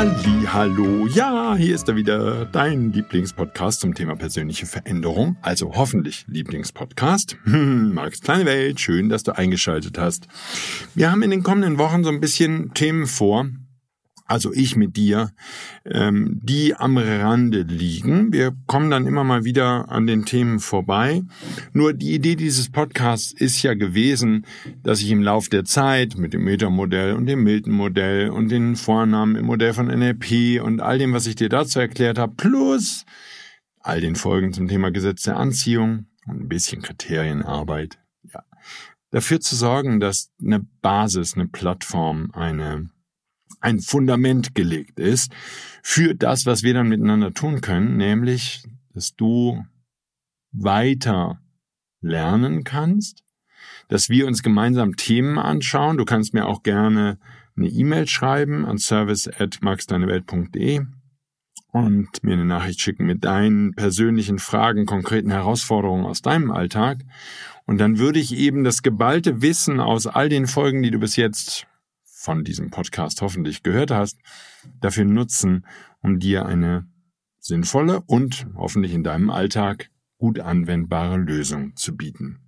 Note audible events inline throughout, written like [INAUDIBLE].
Halli, hallo, ja, hier ist er wieder, dein Lieblingspodcast zum Thema persönliche Veränderung, also hoffentlich Lieblingspodcast. [LAUGHS] Hm, Marks kleine Welt, schön, dass du eingeschaltet hast. Wir haben in den kommenden Wochen so ein bisschen Themen vor, also ich mit dir, ähm, die am Rande liegen. Wir kommen dann immer mal wieder an den Themen vorbei. Nur die Idee dieses Podcasts ist ja gewesen, dass ich im Lauf der Zeit mit dem Metamodell und dem Milton-Modell und den Vornamen im Modell von NLP und all dem, was ich dir dazu erklärt habe, plus all den Folgen zum Thema Gesetz der Anziehung und ein bisschen Kriterienarbeit, ja, dafür zu sorgen, dass eine Basis, eine Plattform, eine ein Fundament gelegt ist für das, was wir dann miteinander tun können, nämlich, dass du weiter lernen kannst, dass wir uns gemeinsam Themen anschauen. Du kannst mir auch gerne eine E-Mail schreiben an service@maxdeinewelt.de und mir eine Nachricht schicken mit deinen persönlichen Fragen, konkreten Herausforderungen aus deinem Alltag. Und dann würde ich eben das geballte Wissen aus all den Folgen, die du bis jetzt von diesem Podcast hoffentlich gehört hast, dafür nutzen, um dir eine sinnvolle und hoffentlich in deinem Alltag gut anwendbare Lösung zu bieten.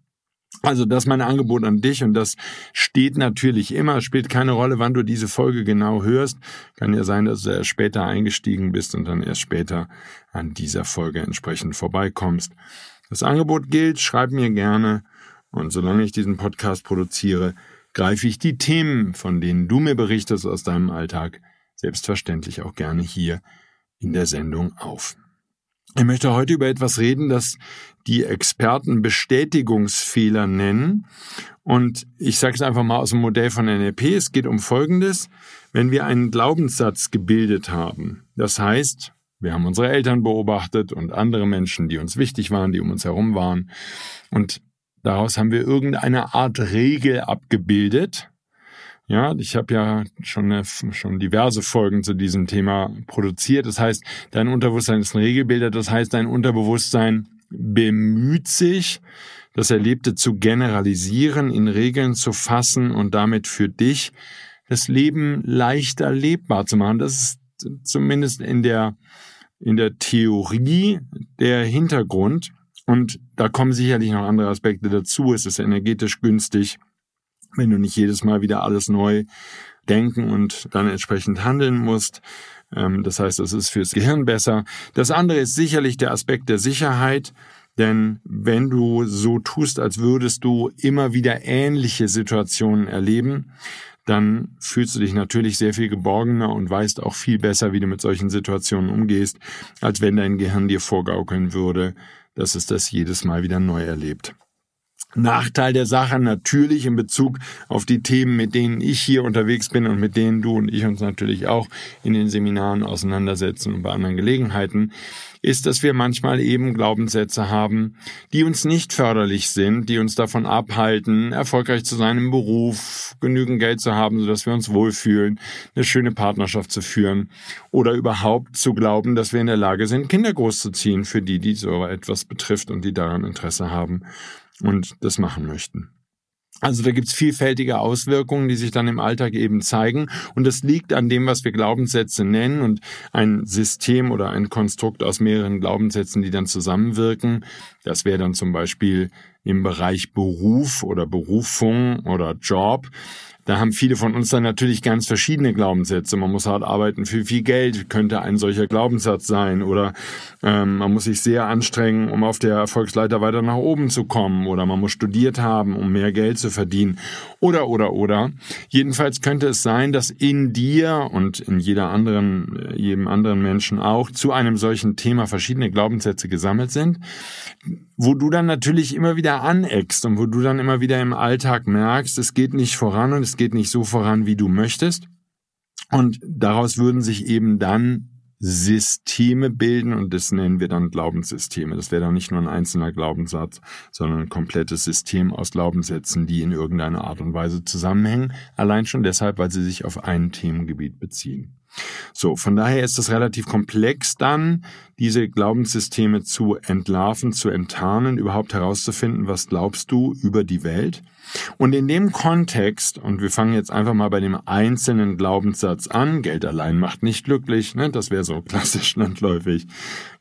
Also das ist mein Angebot an dich und das steht natürlich immer, spielt keine Rolle, wann du diese Folge genau hörst. Kann ja sein, dass du erst später eingestiegen bist und dann erst später an dieser Folge entsprechend vorbeikommst. Das Angebot gilt, schreib mir gerne und solange ich diesen Podcast produziere, greife ich die Themen, von denen du mir berichtest aus deinem Alltag, selbstverständlich auch gerne hier in der Sendung auf. Ich möchte heute über etwas reden, das die Experten Bestätigungsfehler nennen. Und ich sage es einfach mal aus dem Modell von NLP. Es geht um Folgendes. Wenn wir einen Glaubenssatz gebildet haben, das heißt, wir haben unsere Eltern beobachtet und andere Menschen, die uns wichtig waren, die um uns herum waren. Und Daraus haben wir irgendeine Art Regel abgebildet. Ja, ich habe ja schon, eine, schon diverse Folgen zu diesem Thema produziert. Das heißt, dein Unterbewusstsein ist ein Regelbilder. Das heißt, dein Unterbewusstsein bemüht sich, das Erlebte zu generalisieren, in Regeln zu fassen und damit für dich das Leben leichter lebbar zu machen. Das ist zumindest in der, in der Theorie der Hintergrund. Und da kommen sicherlich noch andere Aspekte dazu. Es ist energetisch günstig, wenn du nicht jedes Mal wieder alles neu denken und dann entsprechend handeln musst. Ähm, das heißt, es ist fürs Gehirn besser. Das andere ist sicherlich der Aspekt der Sicherheit. Denn wenn du so tust, als würdest du immer wieder ähnliche Situationen erleben, dann fühlst du dich natürlich sehr viel geborgener und weißt auch viel besser, wie du mit solchen Situationen umgehst, als wenn dein Gehirn dir vorgaukeln würde, dass es das jedes Mal wieder neu erlebt. Nachteil der Sache natürlich in Bezug auf die Themen, mit denen ich hier unterwegs bin und mit denen du und ich uns natürlich auch in den Seminaren auseinandersetzen und bei anderen Gelegenheiten, ist, dass wir manchmal eben Glaubenssätze haben, die uns nicht förderlich sind, die uns davon abhalten, erfolgreich zu sein im Beruf, genügend Geld zu haben, sodass wir uns wohlfühlen, eine schöne Partnerschaft zu führen oder überhaupt zu glauben, dass wir in der Lage sind, Kinder großzuziehen für die, die so etwas betrifft und die daran Interesse haben und das machen möchten. Also da gibt's vielfältige Auswirkungen, die sich dann im Alltag eben zeigen. Und das liegt an dem, was wir Glaubenssätze nennen und ein System oder ein Konstrukt aus mehreren Glaubenssätzen, die dann zusammenwirken. Das wäre dann zum Beispiel im Bereich Beruf oder Berufung oder Job da haben viele von uns dann natürlich ganz verschiedene Glaubenssätze. Man muss hart arbeiten für viel Geld, könnte ein solcher Glaubenssatz sein. Oder ähm, man muss sich sehr anstrengen, um auf der Erfolgsleiter weiter nach oben zu kommen. Oder man muss studiert haben, um mehr Geld zu verdienen. Oder, oder, oder. Jedenfalls könnte es sein, dass in dir und in jeder anderen, äh, jedem anderen Menschen auch zu einem solchen Thema verschiedene Glaubenssätze gesammelt sind, wo du dann natürlich immer wieder aneckst und wo du dann immer wieder im Alltag merkst, es geht nicht voran und es geht nicht so voran, wie du möchtest. Und daraus würden sich eben dann Systeme bilden und das nennen wir dann Glaubenssysteme. Das wäre dann nicht nur ein einzelner Glaubenssatz, sondern ein komplettes System aus Glaubenssätzen, die in irgendeiner Art und Weise zusammenhängen. Allein schon deshalb, weil sie sich auf ein Themengebiet beziehen. So, von daher ist es relativ komplex dann, diese Glaubenssysteme zu entlarven, zu enttarnen, überhaupt herauszufinden, was glaubst du über die Welt. Und in dem Kontext, und wir fangen jetzt einfach mal bei dem einzelnen Glaubenssatz an, Geld allein macht nicht glücklich, ne? das wäre so [LAUGHS] klassisch landläufig,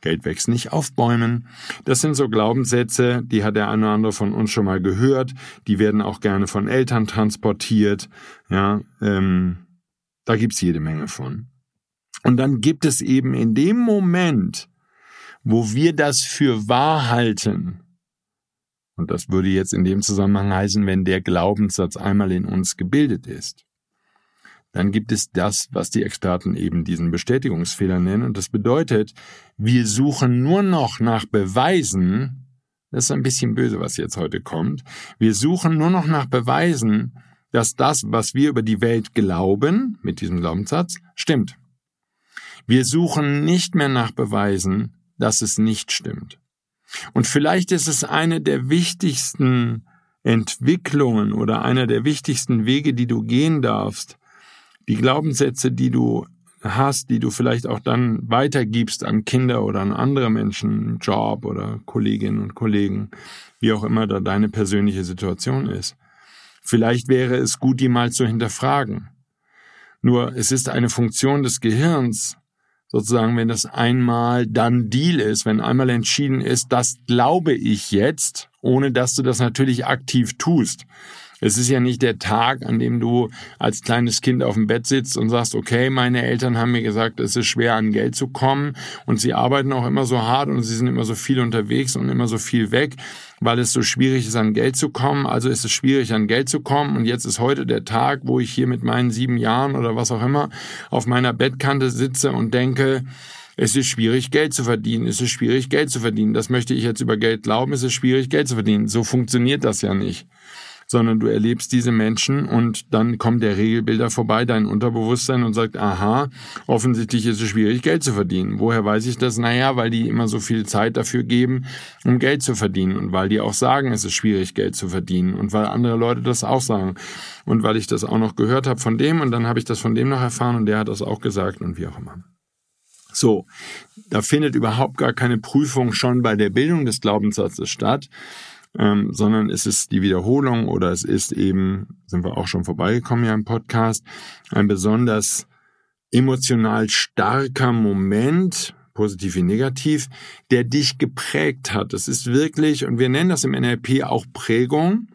Geld wächst nicht auf Bäumen. Das sind so Glaubenssätze, die hat der eine oder andere von uns schon mal gehört, die werden auch gerne von Eltern transportiert, ja, ähm, da gibt's jede Menge von. Und dann gibt es eben in dem Moment, wo wir das für wahr halten, und das würde jetzt in dem Zusammenhang heißen, wenn der Glaubenssatz einmal in uns gebildet ist, dann gibt es das, was die Experten eben diesen Bestätigungsfehler nennen. Und das bedeutet, wir suchen nur noch nach Beweisen, das ist ein bisschen böse, was jetzt heute kommt, wir suchen nur noch nach Beweisen, dass das, was wir über die Welt glauben, mit diesem Glaubenssatz, stimmt. Wir suchen nicht mehr nach Beweisen, dass es nicht stimmt. Und vielleicht ist es eine der wichtigsten Entwicklungen oder einer der wichtigsten Wege, die du gehen darfst, die Glaubenssätze, die du hast, die du vielleicht auch dann weitergibst an Kinder oder an andere Menschen, Job oder Kolleginnen und Kollegen, wie auch immer da deine persönliche Situation ist. Vielleicht wäre es gut, die mal zu hinterfragen. Nur es ist eine Funktion des Gehirns, sozusagen, wenn das einmal dann Deal ist, wenn einmal entschieden ist, das glaube ich jetzt, ohne dass du das natürlich aktiv tust. Es ist ja nicht der Tag, an dem du als kleines Kind auf dem Bett sitzt und sagst, okay, meine Eltern haben mir gesagt, es ist schwer an Geld zu kommen und sie arbeiten auch immer so hart und sie sind immer so viel unterwegs und immer so viel weg, weil es so schwierig ist, an Geld zu kommen. Also ist es schwierig, an Geld zu kommen und jetzt ist heute der Tag, wo ich hier mit meinen sieben Jahren oder was auch immer auf meiner Bettkante sitze und denke, es ist schwierig, Geld zu verdienen. Es ist schwierig, Geld zu verdienen. Das möchte ich jetzt über Geld glauben. Es ist schwierig, Geld zu verdienen. So funktioniert das ja nicht sondern du erlebst diese Menschen und dann kommt der Regelbilder vorbei, dein Unterbewusstsein und sagt, aha, offensichtlich ist es schwierig, Geld zu verdienen. Woher weiß ich das? Naja, weil die immer so viel Zeit dafür geben, um Geld zu verdienen und weil die auch sagen, es ist schwierig, Geld zu verdienen und weil andere Leute das auch sagen und weil ich das auch noch gehört habe von dem und dann habe ich das von dem noch erfahren und der hat das auch gesagt und wie auch immer. So, da findet überhaupt gar keine Prüfung schon bei der Bildung des Glaubenssatzes statt, ähm, sondern es ist die Wiederholung oder es ist eben, sind wir auch schon vorbeigekommen ja im Podcast, ein besonders emotional starker Moment, positiv wie negativ, der dich geprägt hat. Das ist wirklich, und wir nennen das im NLP auch Prägung.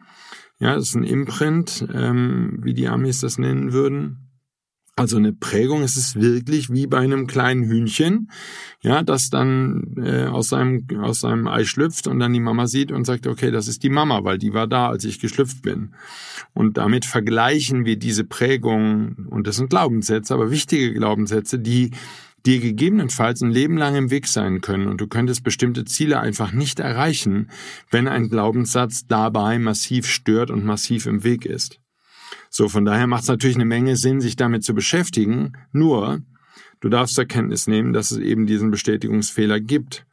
Ja, das ist ein Imprint, ähm, wie die Amis das nennen würden. Also eine Prägung ist es wirklich wie bei einem kleinen Hühnchen, ja, das dann äh, aus seinem aus seinem Ei schlüpft und dann die Mama sieht und sagt, okay, das ist die Mama, weil die war da, als ich geschlüpft bin. Und damit vergleichen wir diese Prägung und das sind Glaubenssätze, aber wichtige Glaubenssätze, die dir gegebenenfalls ein Leben lang im Weg sein können und du könntest bestimmte Ziele einfach nicht erreichen, wenn ein Glaubenssatz dabei massiv stört und massiv im Weg ist. So, von daher macht es natürlich eine Menge Sinn, sich damit zu beschäftigen. Nur, du darfst zur Kenntnis nehmen, dass es eben diesen Bestätigungsfehler gibt.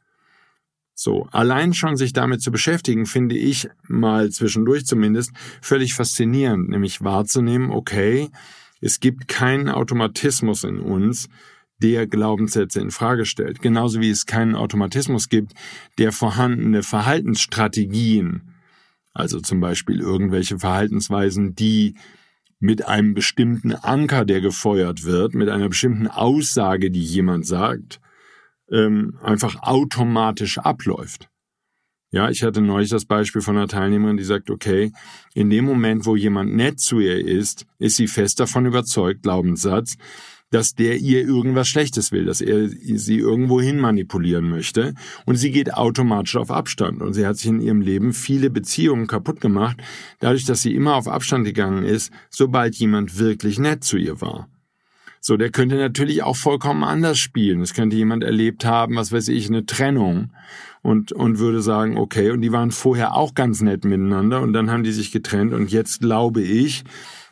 So, allein schon sich damit zu beschäftigen, finde ich mal zwischendurch zumindest völlig faszinierend, nämlich wahrzunehmen, okay, es gibt keinen Automatismus in uns, der Glaubenssätze in Frage stellt. Genauso wie es keinen Automatismus gibt, der vorhandene Verhaltensstrategien, also zum Beispiel irgendwelche Verhaltensweisen, die mit einem bestimmten Anker, der gefeuert wird, mit einer bestimmten Aussage, die jemand sagt, ähm, einfach automatisch abläuft. Ja, ich hatte neulich das Beispiel von einer Teilnehmerin, die sagt, okay, in dem Moment, wo jemand nett zu ihr ist, ist sie fest davon überzeugt, Glaubenssatz, dass der ihr irgendwas Schlechtes will, dass er sie irgendwo hin manipulieren möchte. Und sie geht automatisch auf Abstand. Und sie hat sich in ihrem Leben viele Beziehungen kaputt gemacht, dadurch, dass sie immer auf Abstand gegangen ist, sobald jemand wirklich nett zu ihr war. So, der könnte natürlich auch vollkommen anders spielen. Es könnte jemand erlebt haben, was weiß ich, eine Trennung und, und würde sagen, okay, und die waren vorher auch ganz nett miteinander und dann haben die sich getrennt und jetzt glaube ich,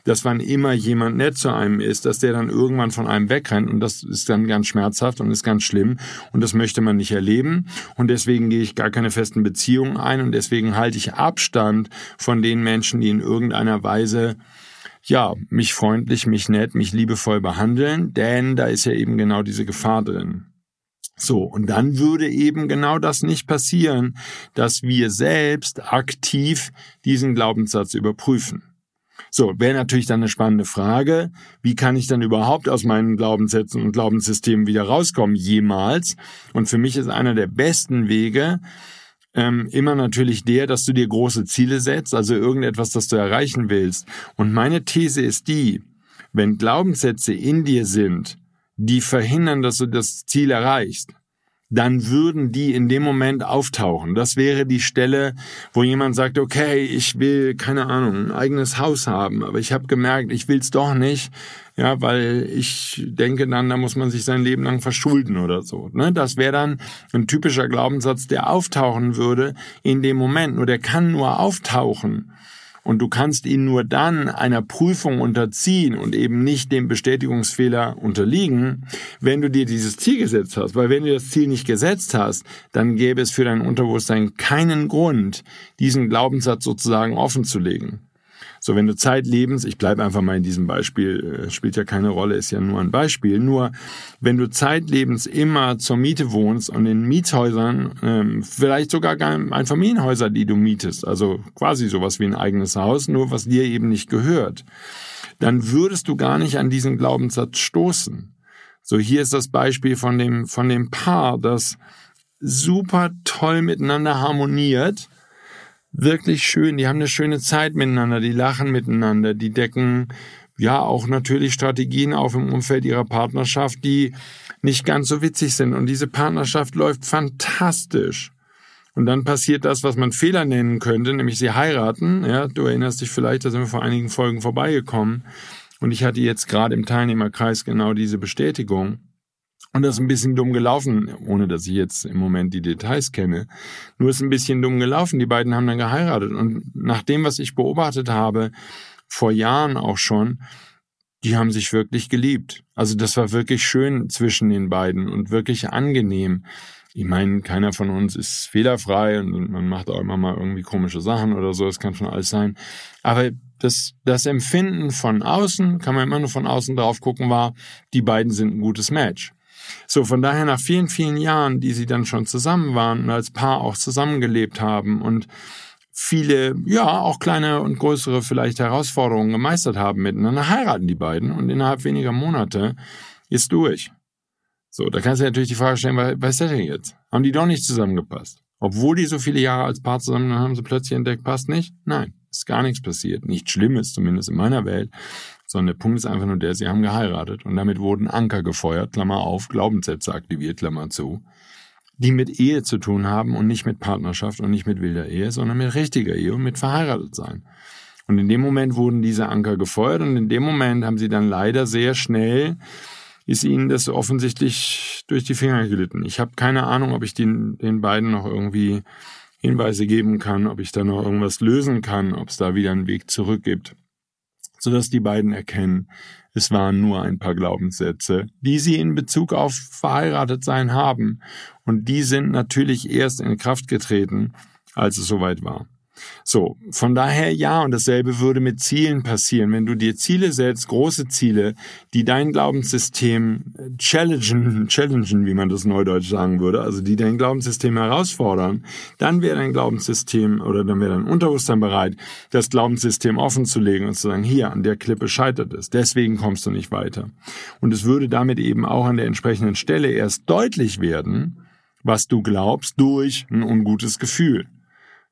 dass wann immer jemand nett zu einem ist, dass der dann irgendwann von einem wegrennt. Und das ist dann ganz schmerzhaft und ist ganz schlimm. Und das möchte man nicht erleben. Und deswegen gehe ich gar keine festen Beziehungen ein. Und deswegen halte ich Abstand von den Menschen, die in irgendeiner Weise ja, mich freundlich, mich nett, mich liebevoll behandeln, denn da ist ja eben genau diese Gefahr drin. So, und dann würde eben genau das nicht passieren, dass wir selbst aktiv diesen Glaubenssatz überprüfen. So, wäre natürlich dann eine spannende Frage, wie kann ich dann überhaupt aus meinen Glaubenssätzen und Glaubenssystemen wieder rauskommen, jemals? Und für mich ist einer der besten Wege, ähm, immer natürlich der, dass du dir große Ziele setzt, also irgendetwas, das du erreichen willst. Und meine These ist die, wenn Glaubenssätze in dir sind, die verhindern, dass du das Ziel erreichst, dann würden die in dem Moment auftauchen. Das wäre die Stelle, wo jemand sagt, okay, ich will, keine Ahnung, ein eigenes Haus haben, aber ich habe gemerkt, ich will's doch nicht, ja, weil ich denke dann, da muss man sich sein Leben lang verschulden oder so. Ne? Das wäre dann ein typischer Glaubenssatz, der auftauchen würde in dem Moment. Nur der kann nur auftauchen, und du kannst ihn nur dann einer Prüfung unterziehen und eben nicht dem Bestätigungsfehler unterliegen, wenn du dir dieses Ziel gesetzt hast. Weil wenn du das Ziel nicht gesetzt hast, dann gäbe es für dein Unterbewusstsein keinen Grund, diesen Glaubenssatz sozusagen offen zu legen. So, wenn du zeitlebens, ich bleibe einfach mal in diesem Beispiel, äh, spielt ja keine Rolle, ist ja nur ein Beispiel, nur wenn du zeitlebens immer zur Miete wohnst und in Mietshäusern, ähm, vielleicht sogar ein Familienhäuser, die du mietest, also quasi sowas wie ein eigenes Haus, nur was dir eben nicht gehört, dann würdest du gar nicht an diesen Glaubenssatz stoßen. So, hier ist das Beispiel von dem, von dem Paar, das super toll miteinander harmoniert, wirklich schön. Die haben eine schöne Zeit miteinander, die lachen miteinander, die decken ja auch natürlich Strategien auf im Umfeld ihrer Partnerschaft, die nicht ganz so witzig sind. Und diese Partnerschaft läuft fantastisch. Und dann passiert das, was man Fehler nennen könnte, nämlich sie heiraten. Ja, du erinnerst dich vielleicht, da sind wir vor einigen Folgen vorbeigekommen. Und ich hatte jetzt gerade im Teilnehmerkreis genau diese Bestätigung. Und das ist ein bisschen dumm gelaufen, ohne dass ich jetzt im Moment die Details kenne. Nur ist ein bisschen dumm gelaufen. Die beiden haben dann geheiratet. Und nach dem, was ich beobachtet habe, vor Jahren auch schon, die haben sich wirklich geliebt. Also das war wirklich schön zwischen den beiden und wirklich angenehm. Ich meine, keiner von uns ist fehlerfrei und man macht auch immer mal irgendwie komische Sachen oder so. Das kann schon alles sein. Aber das, das Empfinden von außen, kann man immer nur von außen drauf gucken, war, die beiden sind ein gutes Match. So, von daher nach vielen, vielen Jahren, die sie dann schon zusammen waren und als Paar auch zusammengelebt haben und viele, ja, auch kleine und größere vielleicht Herausforderungen gemeistert haben miteinander, heiraten die beiden und innerhalb weniger Monate ist durch. So, da kannst du natürlich die Frage stellen, was ist das denn jetzt? Haben die doch nicht zusammengepasst? Obwohl die so viele Jahre als Paar zusammen haben sie plötzlich entdeckt, passt nicht? Nein, ist gar nichts passiert. Nichts Schlimmes, zumindest in meiner Welt sondern der Punkt ist einfach nur der, sie haben geheiratet und damit wurden Anker gefeuert, Klammer auf, Glaubenssätze aktiviert, Klammer zu, die mit Ehe zu tun haben und nicht mit Partnerschaft und nicht mit wilder Ehe, sondern mit richtiger Ehe und mit verheiratet sein. Und in dem Moment wurden diese Anker gefeuert und in dem Moment haben sie dann leider sehr schnell ist ihnen das offensichtlich durch die Finger gelitten. Ich habe keine Ahnung, ob ich den, den beiden noch irgendwie Hinweise geben kann, ob ich da noch irgendwas lösen kann, ob es da wieder einen Weg zurück gibt sodass die beiden erkennen, es waren nur ein paar Glaubenssätze, die sie in Bezug auf verheiratet sein haben, und die sind natürlich erst in Kraft getreten, als es soweit war. So, von daher ja, und dasselbe würde mit Zielen passieren. Wenn du dir Ziele setzt, große Ziele, die dein Glaubenssystem challengen, [LAUGHS] challengen, wie man das neudeutsch sagen würde, also die dein Glaubenssystem herausfordern, dann wäre dein Glaubenssystem oder dann wäre dein Unterbewusstsein bereit, das Glaubenssystem offen zu legen und zu sagen, hier, an der Klippe scheitert es, deswegen kommst du nicht weiter. Und es würde damit eben auch an der entsprechenden Stelle erst deutlich werden, was du glaubst durch ein ungutes Gefühl.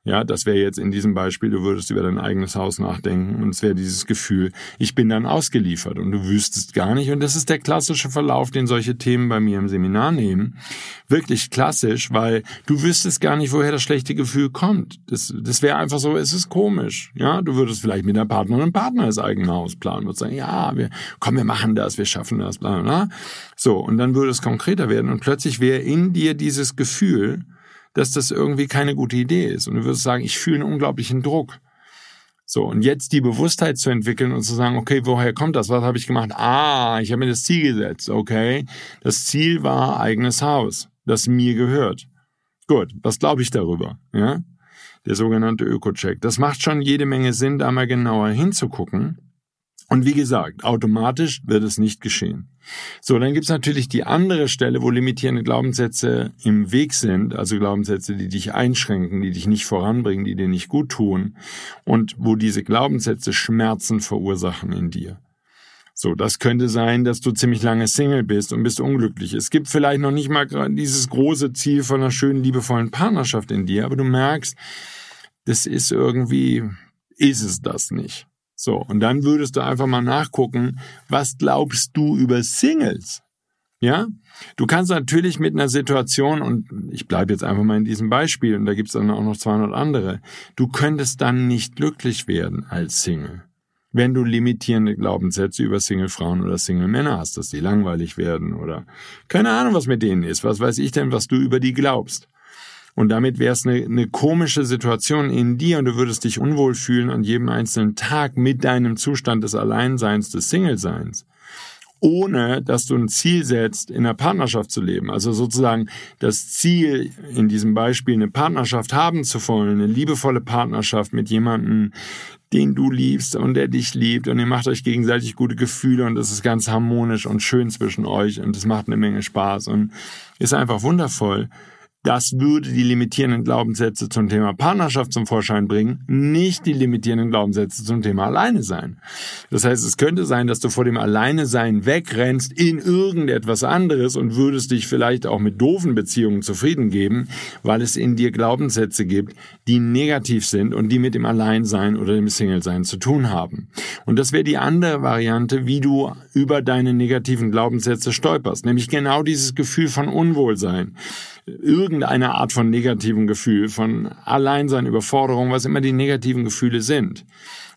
Ja, das wäre jetzt in diesem Beispiel, du würdest über dein eigenes Haus nachdenken und es wäre dieses Gefühl, ich bin dann ausgeliefert und du wüsstest gar nicht. Und das ist der klassische Verlauf, den solche Themen bei mir im Seminar nehmen. Wirklich klassisch, weil du wüsstest gar nicht, woher das schlechte Gefühl kommt. Das, das wäre einfach so, es ist komisch. Ja, du würdest vielleicht mit deiner Partnerin und Partner das eigene Haus planen und sagen, ja, wir, komm, wir machen das, wir schaffen das, bla, bla. So. Und dann würde es konkreter werden und plötzlich wäre in dir dieses Gefühl, dass das irgendwie keine gute Idee ist. Und du wirst sagen, ich fühle einen unglaublichen Druck. So, und jetzt die Bewusstheit zu entwickeln und zu sagen, okay, woher kommt das? Was habe ich gemacht? Ah, ich habe mir das Ziel gesetzt, okay. Das Ziel war eigenes Haus, das mir gehört. Gut, was glaube ich darüber? Ja? Der sogenannte Öko-Check. Das macht schon jede Menge Sinn, da mal genauer hinzugucken. Und wie gesagt, automatisch wird es nicht geschehen. So, dann gibt's natürlich die andere Stelle, wo limitierende Glaubenssätze im Weg sind, also Glaubenssätze, die dich einschränken, die dich nicht voranbringen, die dir nicht gut tun und wo diese Glaubenssätze Schmerzen verursachen in dir. So, das könnte sein, dass du ziemlich lange Single bist und bist unglücklich. Es gibt vielleicht noch nicht mal dieses große Ziel von einer schönen, liebevollen Partnerschaft in dir, aber du merkst, das ist irgendwie, ist es das nicht. So, und dann würdest du einfach mal nachgucken, was glaubst du über Singles? Ja, du kannst natürlich mit einer Situation, und ich bleibe jetzt einfach mal in diesem Beispiel, und da gibt es dann auch noch 200 andere, du könntest dann nicht glücklich werden als Single. Wenn du limitierende Glaubenssätze über Single-Frauen oder Single-Männer hast, dass die langweilig werden oder keine Ahnung, was mit denen ist. Was weiß ich denn, was du über die glaubst? Und damit wäre es eine, eine komische Situation in dir und du würdest dich unwohl fühlen an jedem einzelnen Tag mit deinem Zustand des Alleinseins, des Singleseins ohne dass du ein Ziel setzt, in einer Partnerschaft zu leben. Also sozusagen das Ziel, in diesem Beispiel eine Partnerschaft haben zu wollen, eine liebevolle Partnerschaft mit jemandem, den du liebst und der dich liebt und ihr macht euch gegenseitig gute Gefühle und es ist ganz harmonisch und schön zwischen euch und es macht eine Menge Spaß und ist einfach wundervoll. Das würde die limitierenden Glaubenssätze zum Thema Partnerschaft zum Vorschein bringen, nicht die limitierenden Glaubenssätze zum Thema Alleine sein. Das heißt, es könnte sein, dass du vor dem Alleine sein wegrennst in irgendetwas anderes und würdest dich vielleicht auch mit doofen Beziehungen zufrieden geben, weil es in dir Glaubenssätze gibt, die negativ sind und die mit dem Alleinsein oder dem Single-Sein zu tun haben. Und das wäre die andere Variante, wie du über deine negativen Glaubenssätze stolperst, nämlich genau dieses Gefühl von Unwohlsein irgendeine Art von negativen Gefühl, von Alleinsein, Überforderung, was immer die negativen Gefühle sind.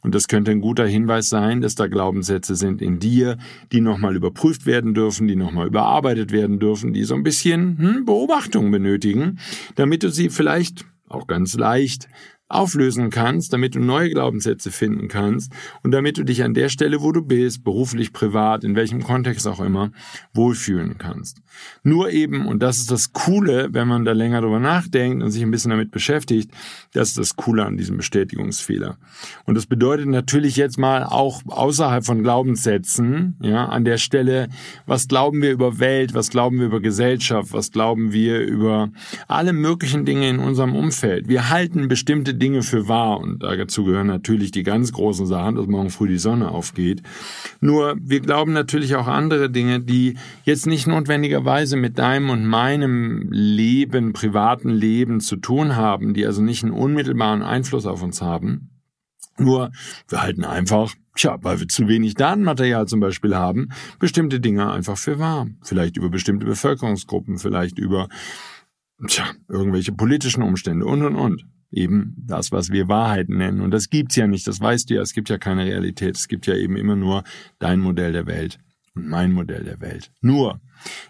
Und das könnte ein guter Hinweis sein, dass da Glaubenssätze sind in dir, die nochmal überprüft werden dürfen, die nochmal überarbeitet werden dürfen, die so ein bisschen hm, Beobachtung benötigen, damit du sie vielleicht auch ganz leicht auflösen kannst, damit du neue Glaubenssätze finden kannst und damit du dich an der Stelle, wo du bist, beruflich, privat, in welchem Kontext auch immer, wohlfühlen kannst. Nur eben, und das ist das Coole, wenn man da länger drüber nachdenkt und sich ein bisschen damit beschäftigt, das ist das Coole an diesem Bestätigungsfehler. Und das bedeutet natürlich jetzt mal auch außerhalb von Glaubenssätzen, ja, an der Stelle, was glauben wir über Welt, was glauben wir über Gesellschaft, was glauben wir über alle möglichen Dinge in unserem Umfeld. Wir halten bestimmte Dinge für wahr und dazu gehören natürlich die ganz großen Sachen, dass morgen früh die Sonne aufgeht. Nur wir glauben natürlich auch andere Dinge, die jetzt nicht notwendigerweise mit deinem und meinem Leben, privaten Leben zu tun haben, die also nicht einen unmittelbaren Einfluss auf uns haben. Nur wir halten einfach, tja, weil wir zu wenig Datenmaterial zum Beispiel haben, bestimmte Dinge einfach für wahr. Vielleicht über bestimmte Bevölkerungsgruppen, vielleicht über tja, irgendwelche politischen Umstände und und und eben das, was wir Wahrheiten nennen. Und das gibt's ja nicht, das weißt du ja, es gibt ja keine Realität, es gibt ja eben immer nur dein Modell der Welt und mein Modell der Welt. Nur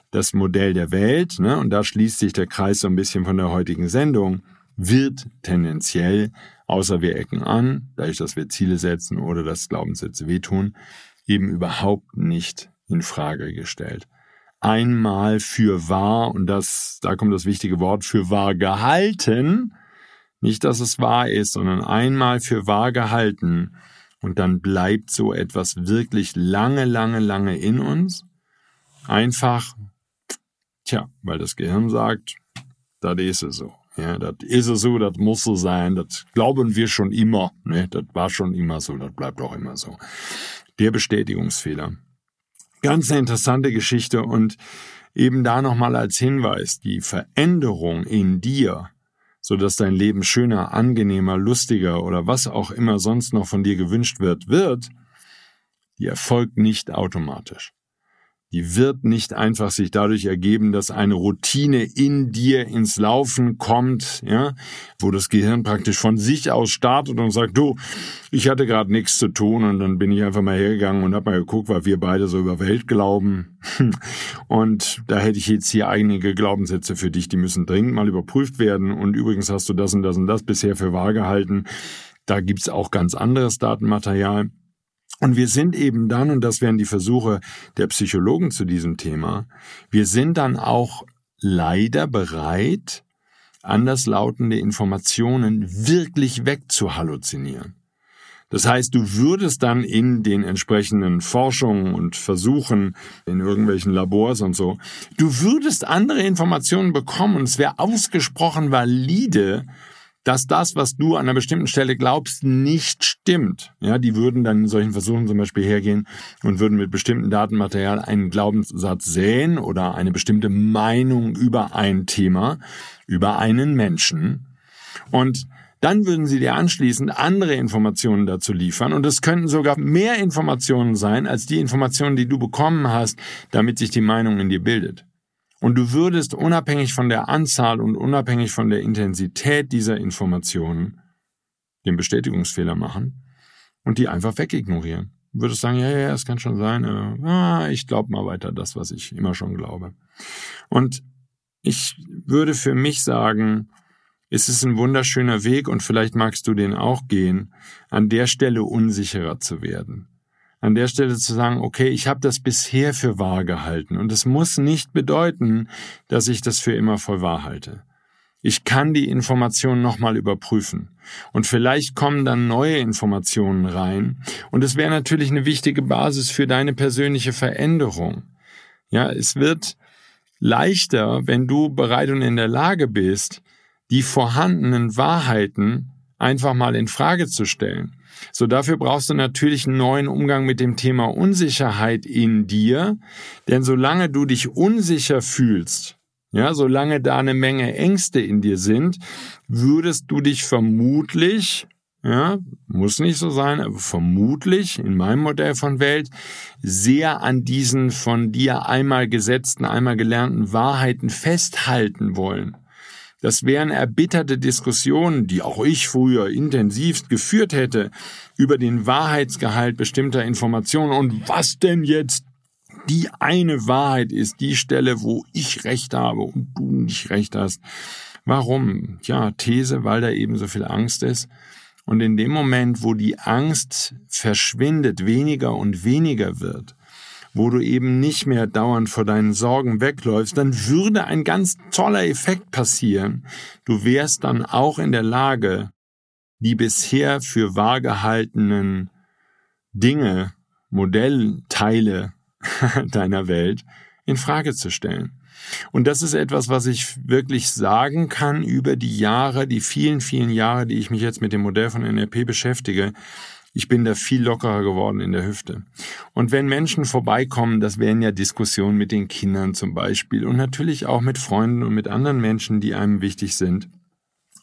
das Modell der Welt, ne, und da schließt sich der Kreis so ein bisschen von der heutigen Sendung, wird tendenziell, außer wir ecken an, dadurch, dass wir Ziele setzen oder dass Glaubenssätze wehtun, eben überhaupt nicht in Frage gestellt. Einmal für wahr, und das, da kommt das wichtige Wort, für wahr gehalten, nicht, dass es wahr ist, sondern einmal für wahr gehalten. Und dann bleibt so etwas wirklich lange, lange, lange in uns. Einfach, tja, weil das Gehirn sagt, das ist es so. Ja, das ist so, das muss so sein, das glauben wir schon immer. Ne, das war schon immer so, das bleibt auch immer so. Der Bestätigungsfehler. Ganz eine interessante Geschichte und eben da nochmal als Hinweis, die Veränderung in dir sodass dein Leben schöner, angenehmer, lustiger oder was auch immer sonst noch von dir gewünscht wird, wird, die erfolgt nicht automatisch die wird nicht einfach sich dadurch ergeben, dass eine Routine in dir ins Laufen kommt, ja, wo das Gehirn praktisch von sich aus startet und sagt, du, ich hatte gerade nichts zu tun und dann bin ich einfach mal hergegangen und habe mal geguckt, was wir beide so über Welt glauben. [LAUGHS] Und da hätte ich jetzt hier einige Glaubenssätze für dich, die müssen dringend mal überprüft werden. Und übrigens hast du das und das und das bisher für wahr gehalten. Da gibt's auch ganz anderes Datenmaterial. Und wir sind eben dann, und das wären die Versuche der Psychologen zu diesem Thema, wir sind dann auch leider bereit, anderslautende Informationen wirklich wegzuhalluzinieren. Das heißt, du würdest dann in den entsprechenden Forschungen und Versuchen in irgendwelchen Labors und so, du würdest andere Informationen bekommen es wäre ausgesprochen valide, dass das, was du an einer bestimmten Stelle glaubst, nicht stimmt. Ja, die würden dann in solchen Versuchen zum Beispiel hergehen und würden mit bestimmten Datenmaterial einen Glaubenssatz säen oder eine bestimmte Meinung über ein Thema, über einen Menschen. Und dann würden sie dir anschließend andere Informationen dazu liefern und es könnten sogar mehr Informationen sein als die Informationen, die du bekommen hast, damit sich die Meinung in dir bildet. Und du würdest unabhängig von der Anzahl und unabhängig von der Intensität dieser Informationen den Bestätigungsfehler machen und die einfach wegignorieren. Du würdest sagen, ja, ja, es kann schon sein, äh, ah, ich glaube mal weiter das, was ich immer schon glaube. Und ich würde für mich sagen, es ist ein wunderschöner Weg und vielleicht magst du den auch gehen, an der Stelle unsicherer zu werden an der Stelle zu sagen, okay, ich habe das bisher für wahr gehalten und es muss nicht bedeuten, dass ich das für immer voll wahr halte. Ich kann die Informationen nochmal überprüfen. Und vielleicht kommen dann neue Informationen rein. Und es wäre natürlich eine wichtige Basis für deine persönliche Veränderung. Ja, es wird leichter, wenn du bereit und in der Lage bist, die vorhandenen Wahrheiten einfach mal in Frage zu stellen. So dafür brauchst du natürlich einen neuen Umgang mit dem Thema Unsicherheit in dir, denn solange du dich unsicher fühlst, ja, solange da eine Menge Ängste in dir sind, würdest du dich vermutlich ja, muss nicht so sein, aber vermutlich in meinem Modell von Welt sehr an diesen von dir einmal gesetzten, einmal gelernten Wahrheiten festhalten wollen. Das wären erbitterte Diskussionen, die auch ich früher intensivst geführt hätte, über den Wahrheitsgehalt bestimmter Informationen und was denn jetzt die eine Wahrheit ist, die Stelle, wo ich Recht habe und du nicht Recht hast. Warum? Ja, These, weil da eben so viel Angst ist. Und in dem Moment, wo die Angst verschwindet, weniger und weniger wird, wo du eben nicht mehr dauernd vor deinen Sorgen wegläufst, dann würde ein ganz toller Effekt passieren. Du wärst dann auch in der Lage, die bisher für wahr gehaltenen Dinge, Modellteile [LAUGHS] deiner Welt in Frage zu stellen. Und das ist etwas, was ich wirklich sagen kann über die Jahre, die vielen, vielen Jahre, die ich mich jetzt mit dem Modell von NLP beschäftige, ich bin da viel lockerer geworden in der Hüfte. Und wenn Menschen vorbeikommen, das wären ja Diskussionen mit den Kindern zum Beispiel und natürlich auch mit Freunden und mit anderen Menschen, die einem wichtig sind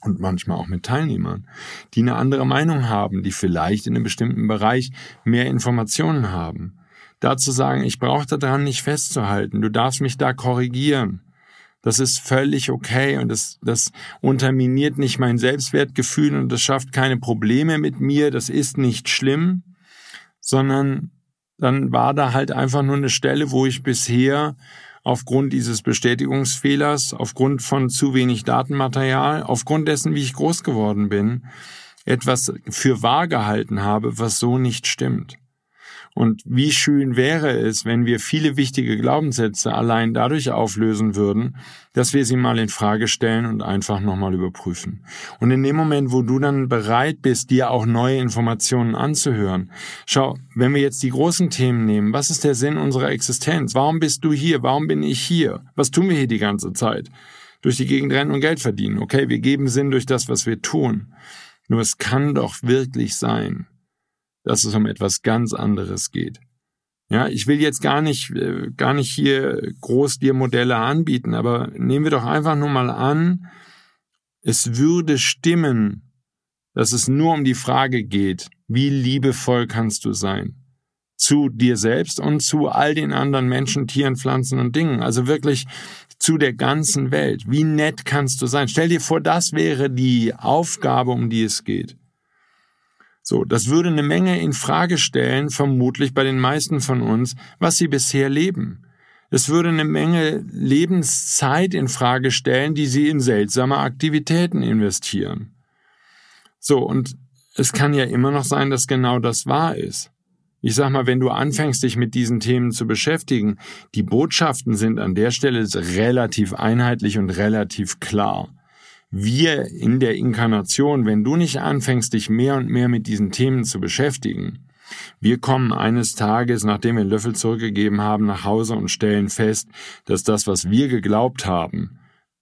und manchmal auch mit Teilnehmern, die eine andere Meinung haben, die vielleicht in einem bestimmten Bereich mehr Informationen haben. Dazu sagen, ich brauche daran nicht festzuhalten, du darfst mich da korrigieren. Das ist völlig okay und das, das unterminiert nicht mein Selbstwertgefühl und das schafft keine Probleme mit mir. Das ist nicht schlimm, sondern dann war da halt einfach nur eine Stelle, wo ich bisher aufgrund dieses Bestätigungsfehlers, aufgrund von zu wenig Datenmaterial, aufgrund dessen, wie ich groß geworden bin, etwas für wahr gehalten habe, was so nicht stimmt. Und wie schön wäre es, wenn wir viele wichtige Glaubenssätze allein dadurch auflösen würden, dass wir sie mal in Frage stellen und einfach nochmal überprüfen. Und in dem Moment, wo du dann bereit bist, dir auch neue Informationen anzuhören, schau, wenn wir jetzt die großen Themen nehmen, was ist der Sinn unserer Existenz? Warum bist du hier? Warum bin ich hier? Was tun wir hier die ganze Zeit? Durch die Gegend rennen und Geld verdienen. Okay, wir geben Sinn durch das, was wir tun. Nur es kann doch wirklich sein, dass es um etwas ganz anderes geht. Ja, ich will jetzt gar nicht, äh, gar nicht hier groß dir Modelle anbieten, aber nehmen wir doch einfach nur mal an, es würde stimmen, dass es nur um die Frage geht, wie liebevoll kannst du sein? Zu dir selbst und zu all den anderen Menschen, Tieren, Pflanzen und Dingen. Also wirklich zu der ganzen Welt. Wie nett kannst du sein? Stell dir vor, das wäre die Aufgabe, um die es geht. So, das würde eine Menge in Frage stellen, vermutlich bei den meisten von uns, was sie bisher leben. Es würde eine Menge Lebenszeit in Frage stellen, die sie in seltsame Aktivitäten investieren. So, und es kann ja immer noch sein, dass genau das wahr ist. Ich sag mal, wenn du anfängst, dich mit diesen Themen zu beschäftigen, die Botschaften sind an der Stelle relativ einheitlich und relativ klar. Wir in der Inkarnation, wenn du nicht anfängst, dich mehr und mehr mit diesen Themen zu beschäftigen, wir kommen eines Tages, nachdem wir den Löffel zurückgegeben haben, nach Hause und stellen fest, dass das, was wir geglaubt haben,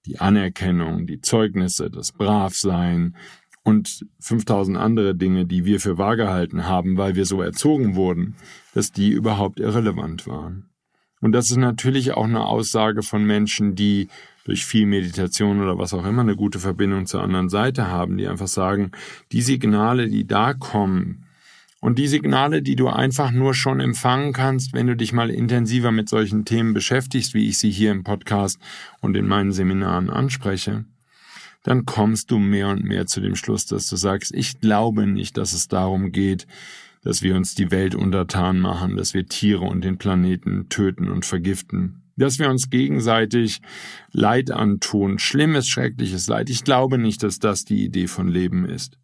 die Anerkennung, die Zeugnisse, das Bravsein, und 5000 andere Dinge, die wir für wahr gehalten haben, weil wir so erzogen wurden, dass die überhaupt irrelevant waren. Und das ist natürlich auch eine Aussage von Menschen, die durch viel Meditation oder was auch immer eine gute Verbindung zur anderen Seite haben, die einfach sagen, die Signale, die da kommen, und die Signale, die du einfach nur schon empfangen kannst, wenn du dich mal intensiver mit solchen Themen beschäftigst, wie ich sie hier im Podcast und in meinen Seminaren anspreche, dann kommst du mehr und mehr zu dem Schluss, dass du sagst, ich glaube nicht, dass es darum geht, dass wir uns die Welt untertan machen, dass wir Tiere und den Planeten töten und vergiften, dass wir uns gegenseitig Leid antun, schlimmes, schreckliches Leid. Ich glaube nicht, dass das die Idee von Leben ist.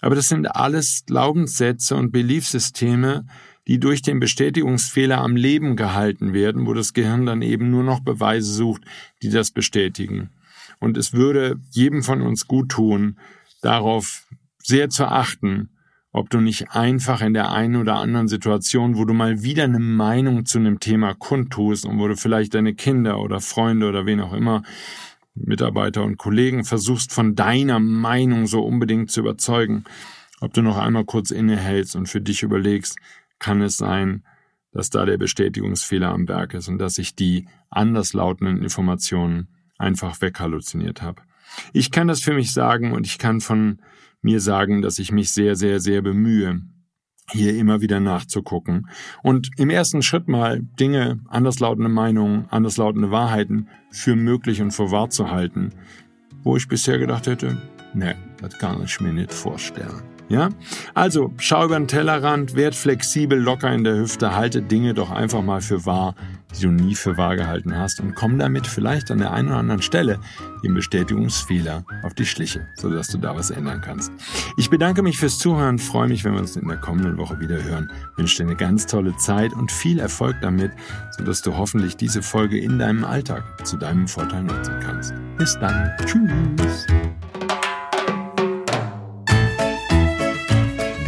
Aber das sind alles Glaubenssätze und Beliefsysteme, die durch den Bestätigungsfehler am Leben gehalten werden, wo das Gehirn dann eben nur noch Beweise sucht, die das bestätigen. Und es würde jedem von uns gut tun, darauf sehr zu achten, ob du nicht einfach in der einen oder anderen Situation, wo du mal wieder eine Meinung zu einem Thema kundtust und wo du vielleicht deine Kinder oder Freunde oder wen auch immer, Mitarbeiter und Kollegen versuchst von deiner Meinung so unbedingt zu überzeugen, ob du noch einmal kurz innehältst und für dich überlegst, kann es sein, dass da der Bestätigungsfehler am Werk ist und dass sich die anderslautenden Informationen einfach weghalluziniert habe. Ich kann das für mich sagen und ich kann von mir sagen, dass ich mich sehr, sehr, sehr bemühe, hier immer wieder nachzugucken und im ersten Schritt mal Dinge, anderslautende Meinungen, anderslautende Wahrheiten für möglich und für wahr zu halten, wo ich bisher gedacht hätte, ne, das kann ich mir nicht vorstellen. Ja? Also, schau über den Tellerrand, werd flexibel, locker in der Hüfte, halte Dinge doch einfach mal für wahr, die du nie für wahr gehalten hast und komm damit vielleicht an der einen oder anderen Stelle dem Bestätigungsfehler auf die Schliche, sodass du da was ändern kannst. Ich bedanke mich fürs Zuhören, freue mich, wenn wir uns in der kommenden Woche wieder hören, wünsche dir eine ganz tolle Zeit und viel Erfolg damit, sodass du hoffentlich diese Folge in deinem Alltag zu deinem Vorteil nutzen kannst. Bis dann. Tschüss.